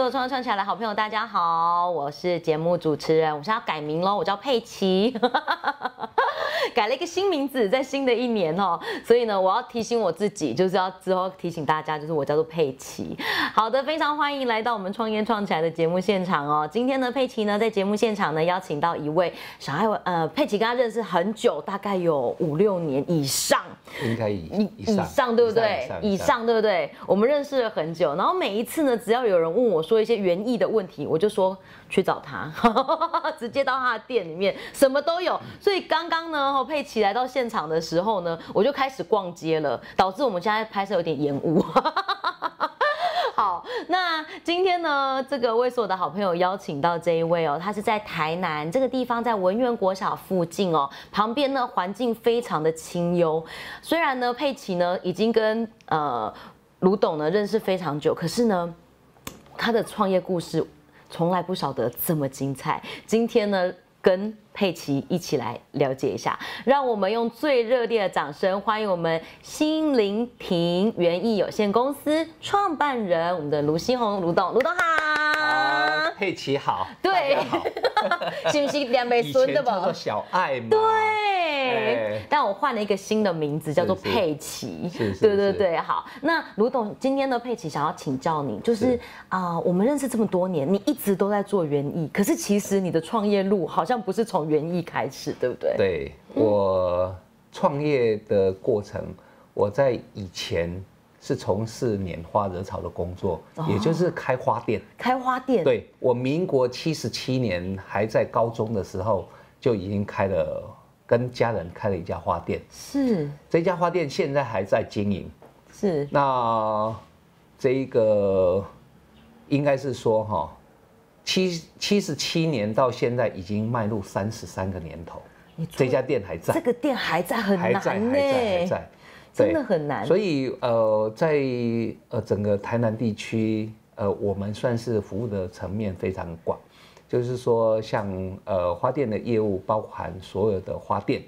所有创创起来的好朋友，大家好，我是节目主持人，我现在要改名喽，我叫佩奇，改了一个新名字，在新的一年哦，所以呢，我要提醒我自己，就是要之后提醒大家，就是我叫做佩奇。好的，非常欢迎来到我们创业创起来的节目现场哦。今天呢，佩奇呢在节目现场呢邀请到一位小爱，呃，佩奇跟他认识很久，大概有五六年以上，应该以以上对不对？以上对不对？我们认识了很久，然后每一次呢，只要有人问我说一些园艺的问题，我就说去找他，直接到他的店里面，什么都有。所以刚刚呢，佩奇来到现场的时候呢，我就开始逛街了，导致我们现在拍摄有点延误。好，那今天呢，这个为所有的好朋友邀请到这一位哦，他是在台南这个地方，在文苑国小附近哦，旁边呢环境非常的清幽。虽然呢，佩奇呢已经跟呃卢董呢认识非常久，可是呢，他的创业故事从来不晓得这么精彩。今天呢。跟佩奇一起来了解一下，让我们用最热烈的掌声欢迎我们新林庭园艺有限公司创办人，我们的卢新红卢董，卢董好，佩奇好，对，是不是两倍孙的吧？叫小爱嘛，对，但我换了一个新的名字，叫做佩奇，对对对，好，那卢董今天的佩奇想要请教你，就是啊，我们认识这么多年，你一直都在做园艺，可是其实你的创业路好像不是从园艺开始，对不对？对我创业的过程，我在以前是从事拈花惹草的工作，也就是开花店。开花店。对我民国七十七年还在高中的时候，就已经开了，跟家人开了一家花店。是。这家花店现在还在经营。是。那这一个应该是说哈。七七十七年到现在已经迈入三十三个年头，这家店还在，这个店还在，很难呢，还在，还在，真的很难。所以呃，在呃整个台南地区，呃，我们算是服务的层面非常广，就是说像呃花店的业务，包含所有的花店，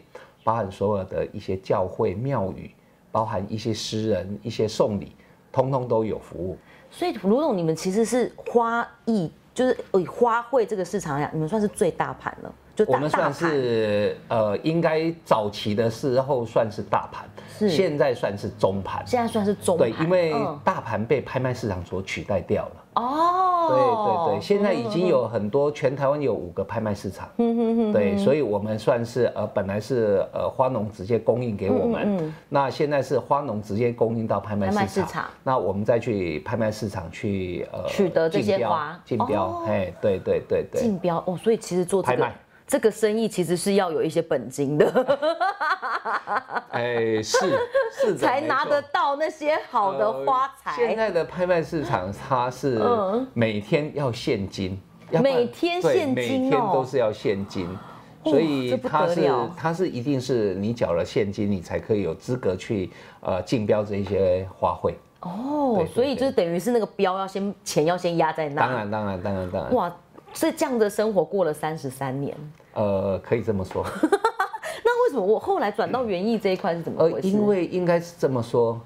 包含所有的一些教会庙宇，包含一些诗人，一些送礼，通通都有服务。所以卢总，你们其实是花艺。就是以花卉这个市场来讲，你们算是最大盘了。就我们算是呃，应该早期的时候算是大盘，是。现在算是中盘。现在算是中盘，对，因为大盘被拍卖市场所取代掉了。哦，对对对，现在已经有很多，全台湾有五个拍卖市场。嗯哼哼，对，所以我们算是呃，本来是呃花农直接供应给我们，那现在是花农直接供应到拍卖市场，那我们再去拍卖市场去呃取得这些花。竞标，哎，对对对对，竞标哦，所以其实做拍卖。这个生意其实是要有一些本金的，哎，是是才拿得到那些好的花材。现在的拍卖市场，它是每天要现金，每天现金每天都是要现金，所以它是它是一定是你缴了现金，你才可以有资格去呃竞标这些花卉。哦，所以就是等于是那个标要先钱要先压在那。当然当然当然当然。哇，所以这样的生活过了三十三年。呃，可以这么说。那为什么我后来转到园艺这一块是怎么回事？因为应该是这么说，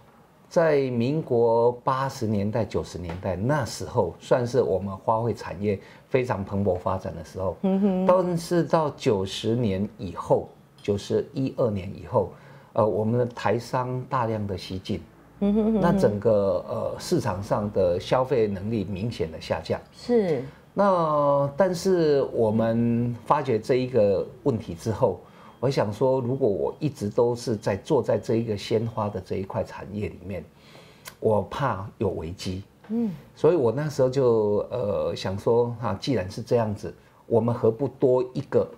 在民国八十年代、九十年代那时候，算是我们花卉产业非常蓬勃发展的时候。嗯哼。但是到九十年以后，九十一二年以后，呃，我们的台商大量的西进。嗯哼。那整个呃市场上的消费能力明显的下降。是。那但是我们发觉这一个问题之后，我想说，如果我一直都是在坐在这一个鲜花的这一块产业里面，我怕有危机。嗯，所以我那时候就呃想说，哈，既然是这样子，我们何不多一个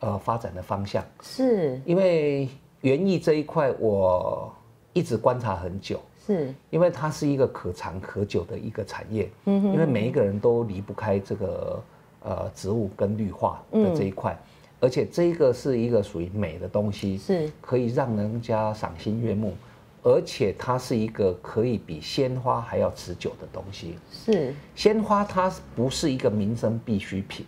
呃发展的方向？是，因为园艺这一块，我一直观察很久。是，因为它是一个可长可久的一个产业，嗯哼，因为每一个人都离不开这个呃植物跟绿化的这一块，而且这个是一个属于美的东西，是。可以让人家赏心悦目，而且它是一个可以比鲜花还要持久的东西。是，鲜花它不是一个民生必需品，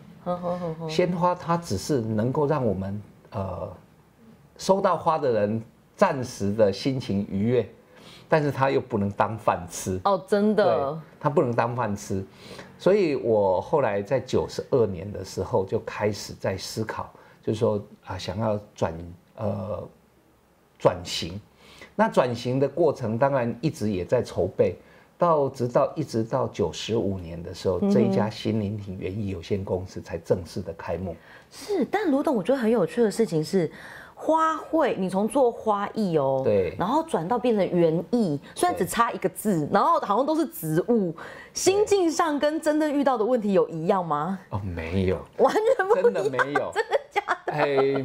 鲜花它只是能够让我们呃收到花的人暂时的心情愉悦。但是它又不能当饭吃哦，真的，它不能当饭吃，所以我后来在九十二年的时候就开始在思考，就是说啊，想要转呃转型，那转型的过程当然一直也在筹备，到直到一直到九十五年的时候，这一家新林体园艺有限公司才正式的开幕。是，但卢董，我觉得很有趣的事情是。花卉，你从做花艺哦，对，然后转到变成园艺，虽然只差一个字，然后好像都是植物，心境上跟真正遇到的问题有一样吗？哦，没有，完全不真的没有，真的假的？哎，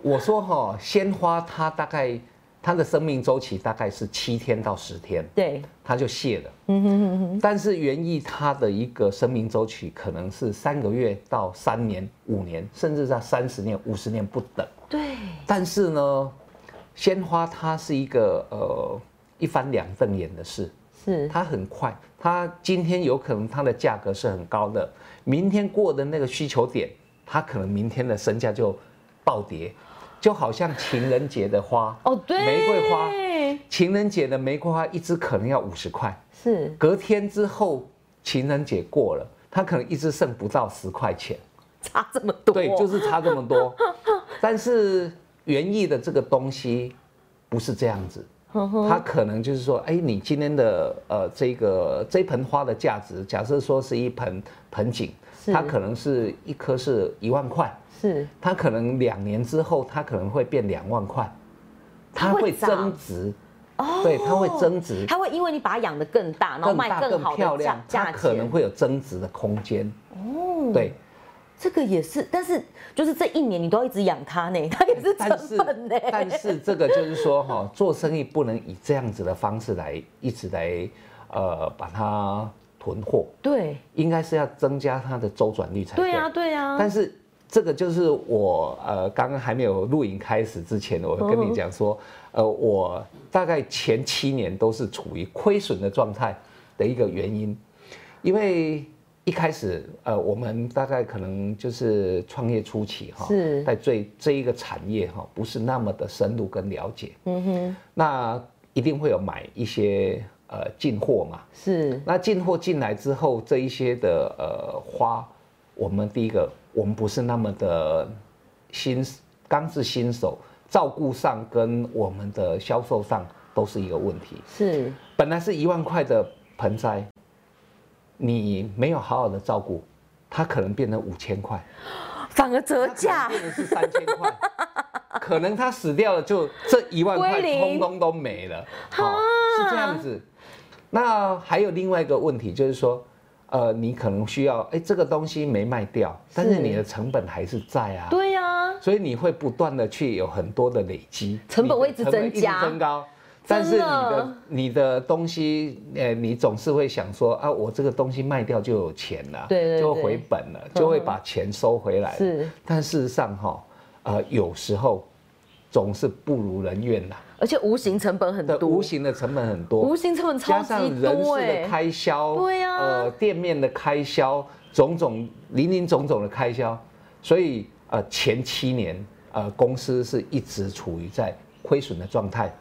我说哈，鲜花它大概它的生命周期大概是七天到十天，对，它就谢了。嗯哼哼哼。但是园艺它的一个生命周期可能是三个月到三年、五年，甚至在三十年、五十年不等。对，但是呢，鲜花它是一个呃一翻两瞪眼的事，是。它很快，它今天有可能它的价格是很高的，明天过的那个需求点，它可能明天的身价就暴跌，就好像情人节的花哦，对，玫瑰花，情人节的玫瑰花一支可能要五十块，是，隔天之后情人节过了，它可能一支剩不到十块钱。差这么多，对，就是差这么多。但是园艺的这个东西不是这样子，它可能就是说，哎，你今天的呃这个这盆花的价值，假设说是一盆盆景，它可能是一颗是一万块，是。它可能两年之后它可能会变两万块，它会增值，哦，对，它会增值，它会因为你把它养得更大，然后卖更好的价它可能会有增值的空间，哦，对。这个也是，但是就是这一年你都要一直养它呢，它也是成本呢。但是这个就是说哈，做生意不能以这样子的方式来一直来呃把它囤货。对，应该是要增加它的周转率才对。对呀，对呀。但是这个就是我呃刚刚还没有录影开始之前，我跟你讲说，呃，我大概前七年都是处于亏损的状态的一个原因，因为。一开始，呃，我们大概可能就是创业初期哈，是，在最这一个产业哈，不是那么的深入跟了解，嗯哼，那一定会有买一些呃进货嘛，是，那进货进来之后，这一些的呃花，我们第一个，我们不是那么的新，刚是新手，照顾上跟我们的销售上都是一个问题，是，本来是一万块的盆栽。你没有好好的照顾，它可能变成五千块，反而折价，变成是三千块，可能它死掉了，就这一万块通通都没了，好是这样子。那还有另外一个问题就是说，呃，你可能需要，哎，这个东西没卖掉，但是你的成本还是在啊，对呀，所以你会不断的去有很多的累积，成本会一直增加，增高。但是你的你的东西，呃，你总是会想说啊，我这个东西卖掉就有钱了，对，就回本了，就会把钱收回来。是，但事实上哈，呃，有时候总是不如人愿呐。而且无形成本很多，无形的成本很多，无形成本超级多，加上人事的开销，对呀，呃，店面的开销，种种零零总总的开销，所以呃，前七年呃，公司是一直处于在亏损的状态。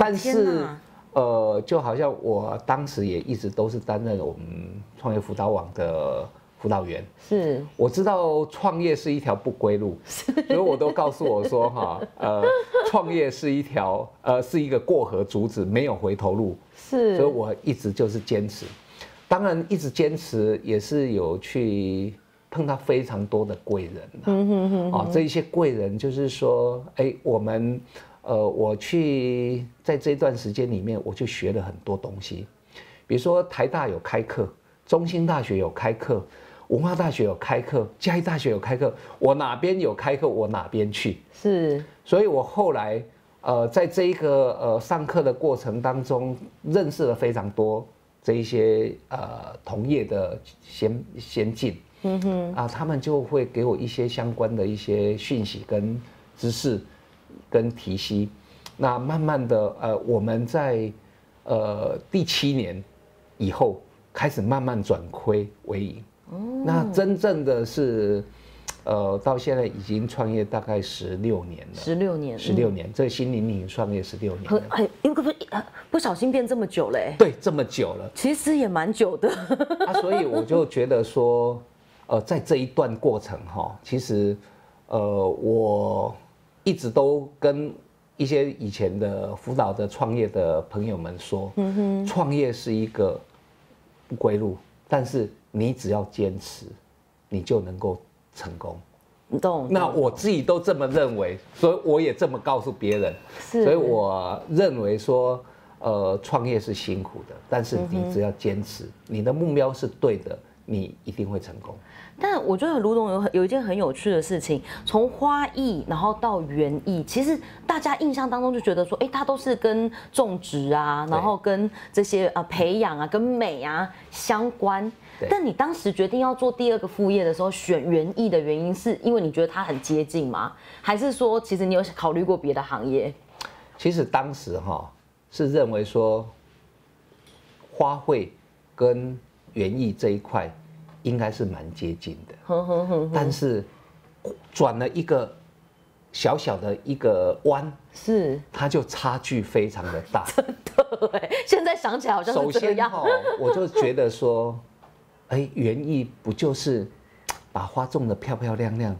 但是，呃，就好像我当时也一直都是担任我们创业辅导网的辅导员。是，我知道创业是一条不归路，所以我都告诉我说，哈，呃，创业是一条，呃，是一个过河竹子，没有回头路。是，所以我一直就是坚持。当然，一直坚持也是有去碰到非常多的贵人。啊，这一些贵人就是说，哎，我们。呃，我去在这段时间里面，我就学了很多东西，比如说台大有开课，中兴大学有开课，文化大学有开课，嘉义大学有开课，我哪边有开课，我哪边去。是，所以我后来呃，在这一个呃上课的过程当中，认识了非常多这一些呃同业的先先进，嗯哼，啊，他们就会给我一些相关的一些讯息跟知识。跟提息，那慢慢的，呃，我们在呃第七年以后开始慢慢转亏为盈。哦，那真正的是，呃，到现在已经创业大概十六年了。十六年，十六年，这心灵灵创业十六年了。哎，因为不不小心变这么久了，对，这么久了，其实也蛮久的。啊，所以我就觉得说，呃，在这一段过程哈，其实，呃，我一直都跟一些以前的辅导的创业的朋友们说，嗯哼，创业是一个不归路，但是你只要坚持，你就能够。成功？那我自己都这么认为，所以我也这么告诉别人。是，所以我认为说，呃，创业是辛苦的，但是你只要坚持，你的目标是对的，你一定会成功。但我觉得卢总有有一件很有趣的事情，从花艺然后到园艺，其实大家印象当中就觉得说，哎，它都是跟种植啊，然后跟这些呃培养啊，跟美啊相关。但你当时决定要做第二个副业的时候，选园艺的原因是因为你觉得它很接近吗？还是说其实你有考虑过别的行业？其实当时哈是认为说花卉跟园艺这一块应该是蛮接近的，但是转了一个小小的一个弯，是它就差距非常的大。真的，现在想起来好像是这样。我就觉得说。哎，园艺不就是把花种的漂漂亮亮，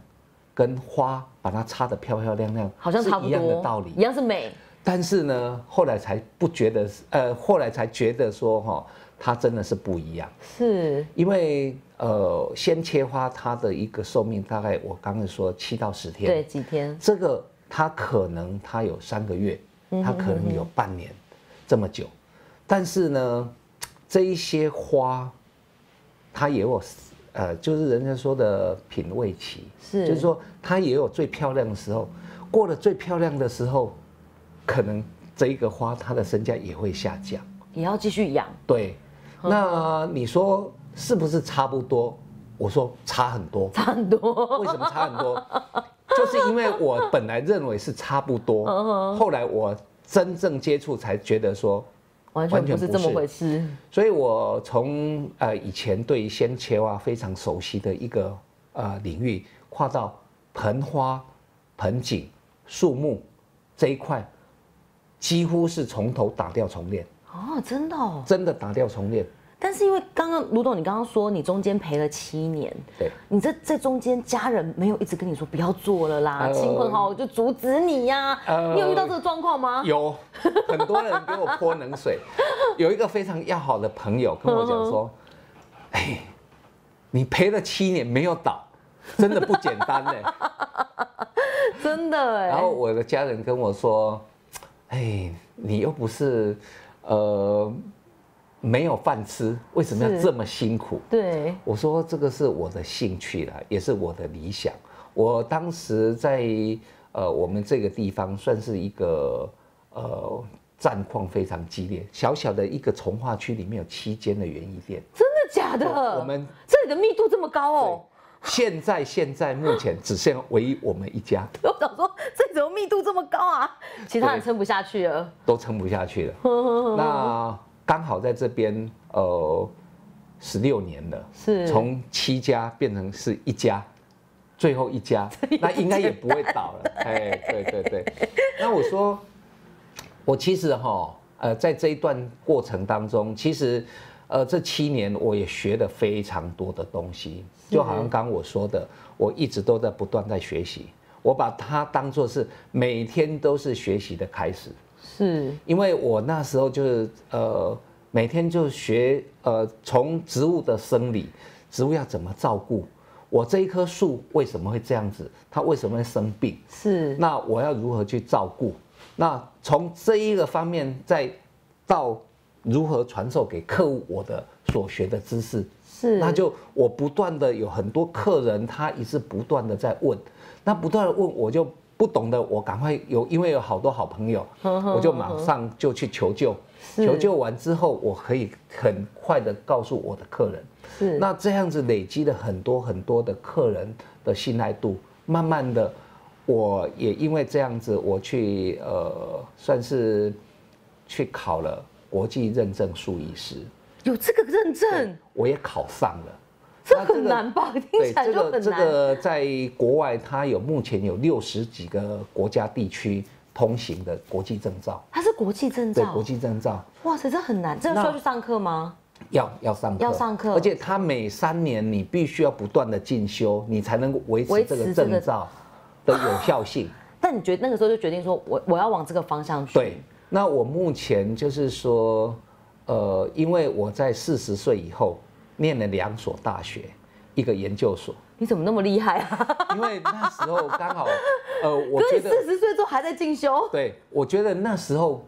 跟花把它插的漂漂亮亮，好像差不多一样的道理，一样是美。但是呢，后来才不觉得，呃，后来才觉得说，哈，它真的是不一样。是，因为呃，鲜切花它的一个寿命大概我刚才说七到十天，对，几天。这个它可能它有三个月，它可能有半年这么久，但是呢，这一些花。它也有，呃，就是人家说的品味期，是，就是说它也有最漂亮的时候，过了最漂亮的时候，可能这一个花它的身价也会下降，也要继续养。对，那你说是不是差不多？我说差很多，差很多。为什么差很多？就是因为我本来认为是差不多，后来我真正接触才觉得说。完全不是这么回事，所以我从呃以前对鲜切花非常熟悉的一个呃领域，跨到盆花、盆景、树木这一块，几乎是从头打掉重练。哦，真的？真的打掉重练。但是因为刚刚卢董，你刚刚说你中间陪了七年，对，你这这中间家人没有一直跟你说不要做了啦，亲朋好友就阻止你呀？你有遇到这个状况吗？有，很多人给我泼冷水。有一个非常要好的朋友跟我讲说：“哎，你陪了七年没有倒，真的不简单呢。真的哎。”然后我的家人跟我说：“哎，你又不是呃。”没有饭吃，为什么要这么辛苦？对，我说这个是我的兴趣了，也是我的理想。我当时在呃我们这个地方算是一个呃战况非常激烈，小小的一个从化区里面有七间的园艺店，真的假的？我们这里的密度这么高哦。现在现在目前只剩唯一我们一家。我想说，这怎么密度这么高啊？其他人撑不下去了，都撑不下去了。那。刚好在这边，呃，十六年了，是从七家变成是一家，最后一家，那应该也不会倒了。哎，对对对。那我说，我其实哈，呃，在这一段过程当中，其实，呃，这七年我也学了非常多的东西，就好像刚我说的，我一直都在不断在学习，我把它当做是每天都是学习的开始。是，因为我那时候就是呃，每天就学呃，从植物的生理，植物要怎么照顾，我这一棵树为什么会这样子，它为什么会生病，是，那我要如何去照顾？那从这一个方面，再到如何传授给客户我的所学的知识，是，那就我不断的有很多客人，他一直不断的在问，那不断的问，我就。不懂的，我赶快有，因为有好多好朋友，我就马上就去求救。求救完之后，我可以很快的告诉我的客人。是，那这样子累积了很多很多的客人的信赖度，慢慢的，我也因为这样子，我去呃，算是去考了国际认证术医师。有这个认证，我也考上了。这很难吧？听起来就很难。这个在国外，它有目前有六十几个国家地区通行的国际证照。它是国际证照？对，国际证照。哇塞，这很难，这个需要去上课吗？要要上课，要上课。而且它每三年你必须要不断的进修，你才能维持这个证照的有效性。但你觉得那个时候就决定说，我我要往这个方向去？对。那我目前就是说，呃，因为我在四十岁以后。念了两所大学，一个研究所。你怎么那么厉害啊？因为那时候刚好，呃，我觉得四十岁之后还在进修。对，我觉得那时候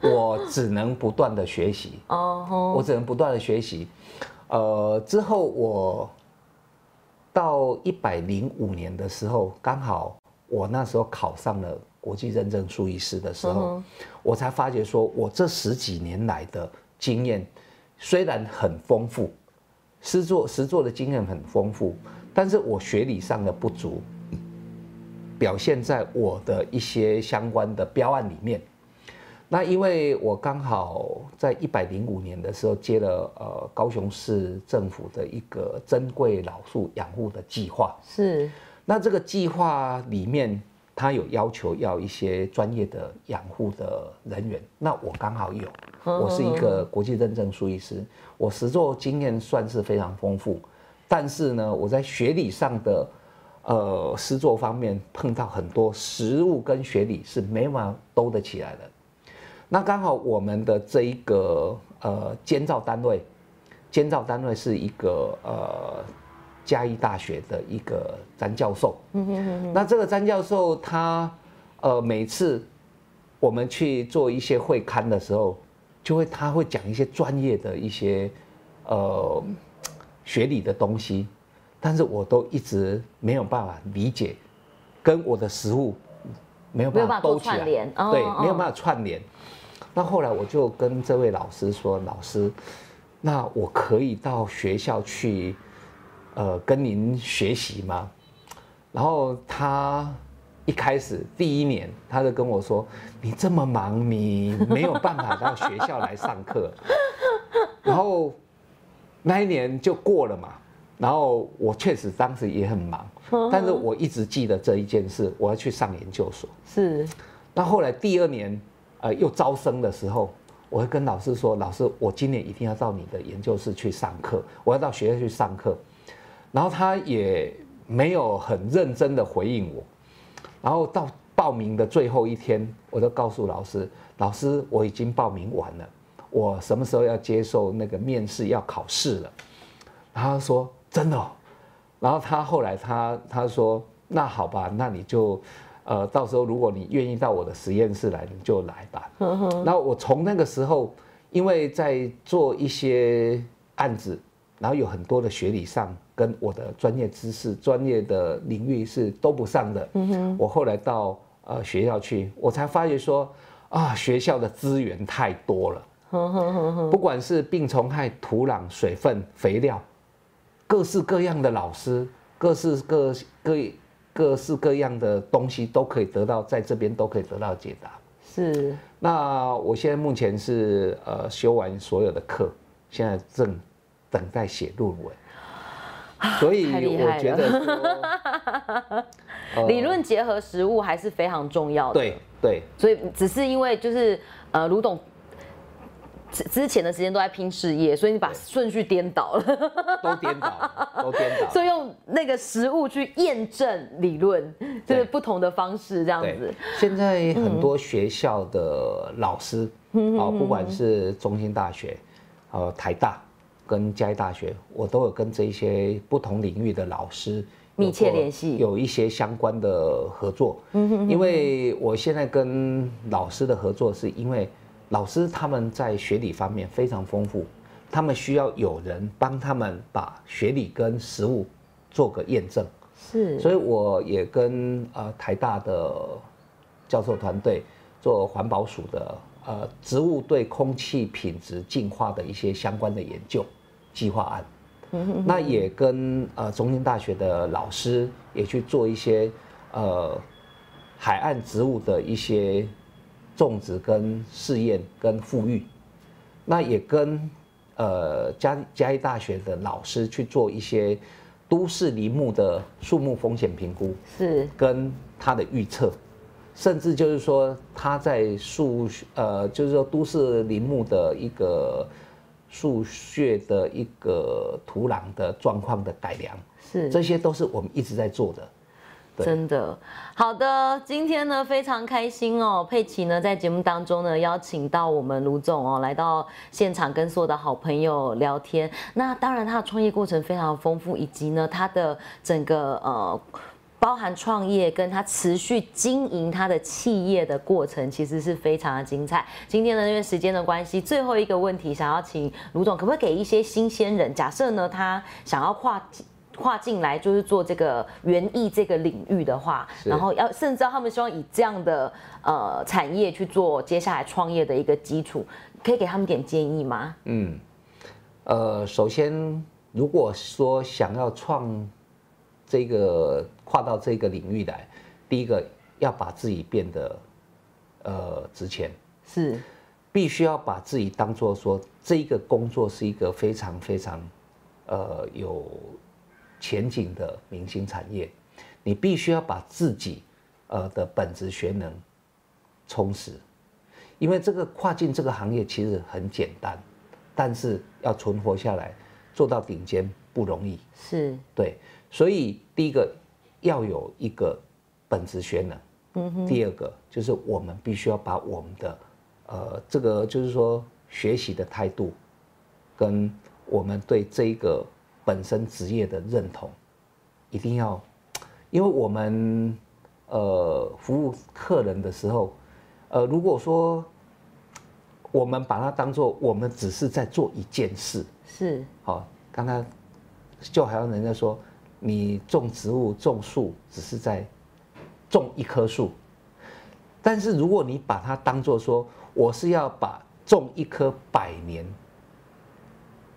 我只能不断的学习。哦，我只能不断的学习。呃，之后我到一百零五年的时候，刚好我那时候考上了国际认证书医师的时候，我才发觉说，我这十几年来的经验虽然很丰富。实作实作的经验很丰富，但是我学理上的不足，表现在我的一些相关的标案里面。那因为我刚好在一百零五年的时候接了呃高雄市政府的一个珍贵老树养护的计划，是。那这个计划里面。他有要求要一些专业的养护的人员，那我刚好有，我是一个国际认证术医师，我实作经验算是非常丰富，但是呢，我在学理上的呃实作方面碰到很多实物跟学理是没法兜得起来的。那刚好我们的这一个呃监造单位，监造单位是一个呃。嘉义大学的一个詹教授，嗯哼哼那这个詹教授他，呃，每次我们去做一些会刊的时候，就会他会讲一些专业的一些呃学理的东西，但是我都一直没有办法理解，跟我的实物没有办法兜起来，对，没有办法串联。那后来我就跟这位老师说：“老师，那我可以到学校去。”呃，跟您学习吗？然后他一开始第一年，他就跟我说：“你这么忙，你没有办法到学校来上课。” 然后那一年就过了嘛。然后我确实当时也很忙，但是我一直记得这一件事，我要去上研究所。是。那后来第二年，呃，又招生的时候，我会跟老师说：“老师，我今年一定要到你的研究室去上课，我要到学校去上课。”然后他也没有很认真的回应我，然后到报名的最后一天，我就告诉老师：“老师，我已经报名完了，我什么时候要接受那个面试要考试了？”然后说：“真的。”然后他后来他他说：“那好吧，那你就呃到时候如果你愿意到我的实验室来，你就来吧。”然后我从那个时候，因为在做一些案子。然后有很多的学理上跟我的专业知识、专业的领域是都不上的。嗯哼，我后来到呃学校去，我才发觉说啊，学校的资源太多了。不管是病虫害、土壤、水分、肥料，各式各样的老师，各式各各各式各样的东西都可以得到，在这边都可以得到解答。是。那我现在目前是呃修完所有的课，现在正。等待写论文，所以我觉得 理论结合实物还是非常重要的。对对，所以只是因为就是呃，卢董之之前的时间都在拼事业，所以你把顺序颠倒了，都颠倒，都颠倒。所以用那个实物去验证理论，就是不同的方式这样子。现在很多学校的老师啊，不管是中心大学，呃，台大。跟嘉义大学，我都有跟这些不同领域的老师密切联系，有一些相关的合作。嗯哼，因为我现在跟老师的合作，是因为老师他们在学理方面非常丰富，他们需要有人帮他们把学理跟实物做个验证。是，所以我也跟呃台大的教授团队做环保署的。呃，植物对空气品质净化的一些相关的研究计划案，那也跟呃中心大学的老师也去做一些呃海岸植物的一些种植跟试验跟复育，那也跟呃嘉嘉义大学的老师去做一些都市林木的树木风险评估，是。跟他的预测，甚至就是说他在树呃就是说都市林木的一个树穴的一个土壤的状况的改良，是这些都是我们一直在做的。真的，好的，今天呢非常开心哦，佩奇呢在节目当中呢邀请到我们卢总哦来到现场跟所有的好朋友聊天。那当然他的创业过程非常丰富，以及呢他的整个呃包含创业跟他持续经营他的企业的过程，其实是非常的精彩。今天呢因为时间的关系，最后一个问题想要请卢总，可不可以给一些新鲜人，假设呢他想要跨。跨进来就是做这个园艺这个领域的话，然后要甚至他们希望以这样的呃产业去做接下来创业的一个基础，可以给他们点建议吗？嗯，呃，首先如果说想要创这个跨到这个领域来，第一个要把自己变得呃值钱，是必须要把自己当做说这一个工作是一个非常非常呃有。前景的明星产业，你必须要把自己呃的本职学能充实，因为这个跨境这个行业其实很简单，但是要存活下来，做到顶尖不容易。是，对，所以第一个要有一个本职学能，嗯哼。第二个就是我们必须要把我们的呃这个就是说学习的态度，跟我们对这一个。本身职业的认同，一定要，因为我们呃服务客人的时候，呃如果说我们把它当做我们只是在做一件事，是好，刚才就好像人家说，你种植物种树只是在种一棵树，但是如果你把它当做说我是要把种一棵百年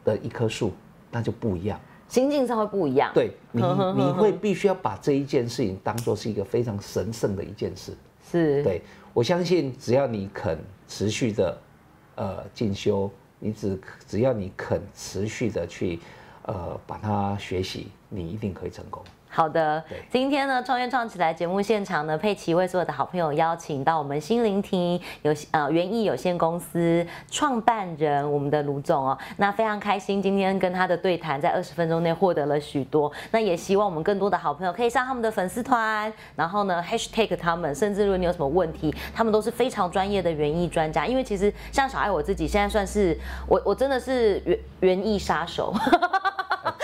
的一棵树。那就不一样，心境上会不一样。对你，你会必须要把这一件事情当做是一个非常神圣的一件事。是，对我相信，只要你肯持续的，呃，进修，你只只要你肯持续的去，呃，把它学习，你一定可以成功。好的，今天呢，创业创起来节目现场呢，佩奇为所有的好朋友邀请到我们新聆听有呃园艺有限公司创办人我们的卢总哦，那非常开心今天跟他的对谈，在二十分钟内获得了许多，那也希望我们更多的好朋友可以上他们的粉丝团，然后呢 hashtag 他们，甚至如果你有什么问题，他们都是非常专业的园艺专家，因为其实像小爱我自己现在算是我我真的是园园艺杀手。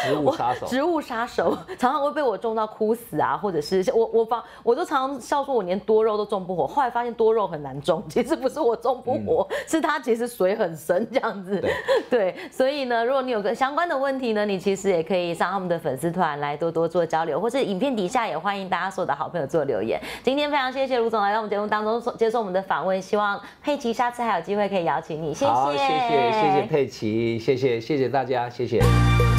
植物杀手，植物杀手 常常会被我种到枯死啊，或者是我我方我都常常笑说，我连多肉都种不活。后来发现多肉很难种，其实不是我种不活，是它其实水很深这样子。对，所以呢，如果你有个相关的问题呢，你其实也可以上他们的粉丝团来多多做交流，或是影片底下也欢迎大家所有的好朋友做留言。今天非常谢谢卢总来到我们节目当中接受我们的访问，希望佩奇下次还有机会可以邀请你。谢谢，谢谢，谢谢佩奇，谢谢，谢谢大家，谢谢。